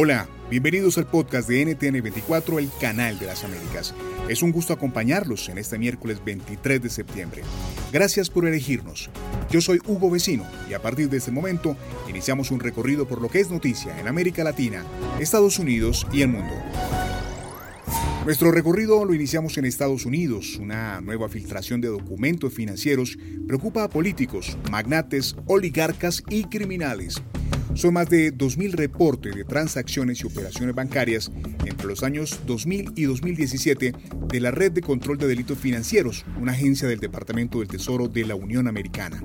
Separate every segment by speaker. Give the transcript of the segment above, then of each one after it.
Speaker 1: Hola, bienvenidos al podcast de NTN24, el canal de las Américas. Es un gusto acompañarlos en este miércoles 23 de septiembre. Gracias por elegirnos. Yo soy Hugo Vecino y a partir de este momento iniciamos un recorrido por lo que es noticia en América Latina, Estados Unidos y el mundo. Nuestro recorrido lo iniciamos en Estados Unidos. Una nueva filtración de documentos financieros preocupa a políticos, magnates, oligarcas y criminales. Son más de 2.000 reportes de transacciones y operaciones bancarias entre los años 2000 y 2017 de la Red de Control de Delitos Financieros, una agencia del Departamento del Tesoro de la Unión Americana.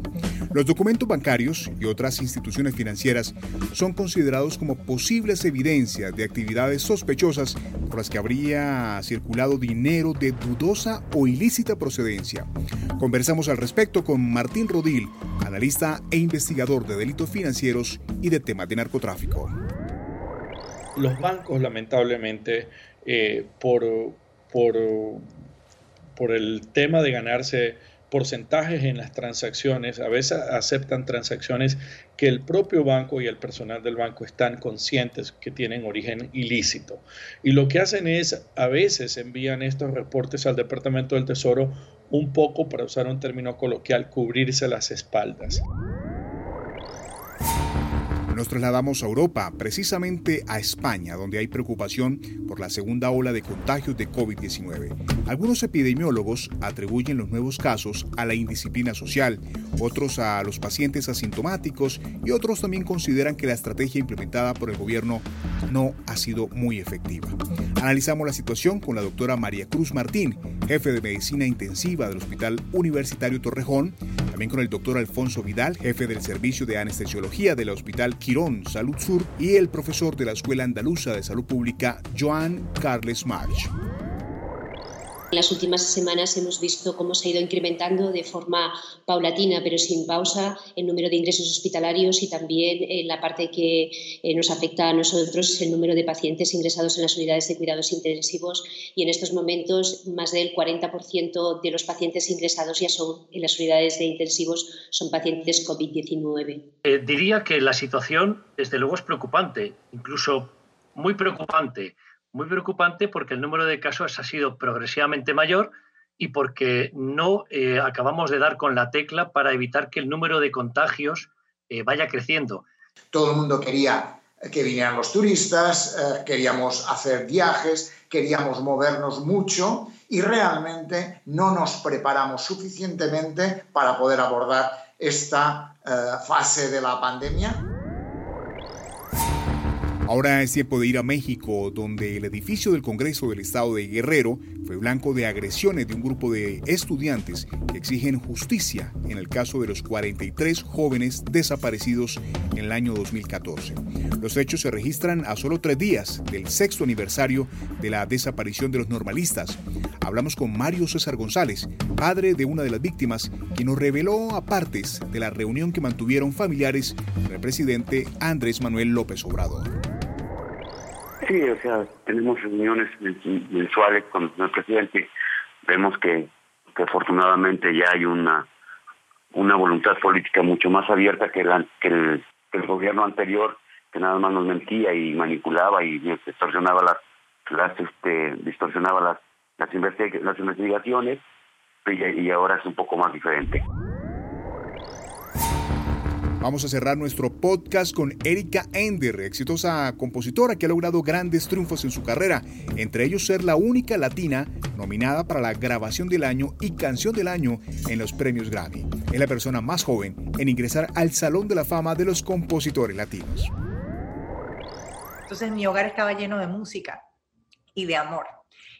Speaker 1: Los documentos bancarios y otras instituciones financieras son considerados como posibles evidencias de actividades sospechosas por las que habría circulado dinero de dudosa o ilícita procedencia. Conversamos al respecto con Martín Rodil, analista e investigador de delitos financieros y de temas de narcotráfico.
Speaker 2: Los bancos, lamentablemente, eh, por, por, por el tema de ganarse porcentajes en las transacciones, a veces aceptan transacciones que el propio banco y el personal del banco están conscientes que tienen origen ilícito. Y lo que hacen es, a veces envían estos reportes al Departamento del Tesoro un poco, para usar un término coloquial, cubrirse las espaldas.
Speaker 1: Nos trasladamos a Europa, precisamente a España, donde hay preocupación por la segunda ola de contagios de COVID-19. Algunos epidemiólogos atribuyen los nuevos casos a la indisciplina social, otros a los pacientes asintomáticos y otros también consideran que la estrategia implementada por el gobierno no ha sido muy efectiva. Analizamos la situación con la doctora María Cruz Martín, jefe de medicina intensiva del Hospital Universitario Torrejón, también con el doctor Alfonso Vidal, jefe del servicio de anestesiología del Hospital Quirón Salud Sur, y el profesor de la Escuela Andaluza de Salud Pública, Joan Carles March.
Speaker 3: En las últimas semanas hemos visto cómo se ha ido incrementando de forma paulatina, pero sin pausa, el número de ingresos hospitalarios y también en la parte que eh, nos afecta a nosotros, el número de pacientes ingresados en las unidades de cuidados intensivos. Y en estos momentos, más del 40% de los pacientes ingresados ya son en las unidades de intensivos son pacientes COVID-19.
Speaker 4: Eh, diría que la situación, desde luego, es preocupante, incluso muy preocupante muy preocupante porque el número de casos ha sido progresivamente mayor y porque no eh, acabamos de dar con la tecla para evitar que el número de contagios eh, vaya creciendo.
Speaker 5: Todo el mundo quería que vinieran los turistas, eh, queríamos hacer viajes, queríamos movernos mucho y realmente no nos preparamos suficientemente para poder abordar esta fase de la pandemia.
Speaker 1: Ahora es tiempo de ir a México, donde el edificio del Congreso del Estado de Guerrero fue blanco de agresiones de un grupo de estudiantes que exigen justicia en el caso de los 43 jóvenes desaparecidos en el año 2014. Los hechos se registran a solo tres días del sexto aniversario de la desaparición de los normalistas. Hablamos con Mario César González, padre de una de las víctimas, quien nos reveló a partes de la reunión que mantuvieron familiares con el presidente Andrés Manuel López Obrador.
Speaker 6: Sí, o sea, tenemos reuniones mensuales con el presidente. Vemos que, afortunadamente ya hay una una voluntad política mucho más abierta que, la, que, el, gobierno anterior, que nada más nos mentía y manipulaba y distorsionaba las, las este, distorsionaba las las, investigaciones y ahora es un poco más diferente.
Speaker 1: Vamos a cerrar nuestro podcast con Erika Ender, exitosa compositora que ha logrado grandes triunfos en su carrera, entre ellos ser la única latina nominada para la grabación del año y canción del año en los premios Grammy. Es la persona más joven en ingresar al Salón de la Fama de los Compositores Latinos.
Speaker 7: Entonces mi hogar estaba lleno de música y de amor.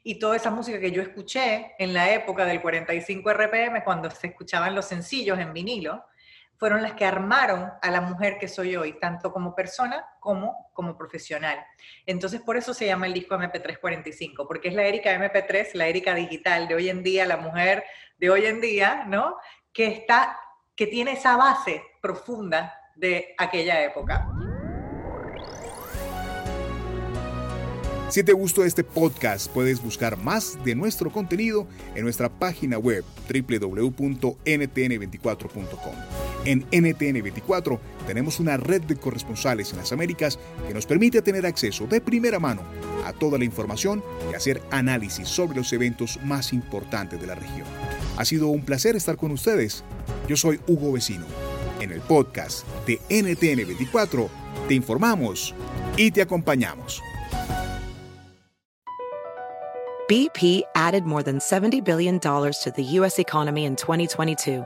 Speaker 7: Y toda esa música que yo escuché en la época del 45 RPM, cuando se escuchaban los sencillos en vinilo, fueron las que armaron a la mujer que soy hoy, tanto como persona como como profesional. Entonces, por eso se llama el disco MP345, porque es la Erika MP3, la Erika digital de hoy en día, la mujer de hoy en día, ¿no? Que está, que tiene esa base profunda de aquella época.
Speaker 1: Si te gustó este podcast, puedes buscar más de nuestro contenido en nuestra página web www.ntn24.com. En NTN24 tenemos una red de corresponsales en las Américas que nos permite tener acceso de primera mano a toda la información y hacer análisis sobre los eventos más importantes de la región. Ha sido un placer estar con ustedes. Yo soy Hugo Vecino. En el podcast de NTN24 te informamos y te acompañamos.
Speaker 8: BP added more than $70 billion to the U.S. economy in 2022.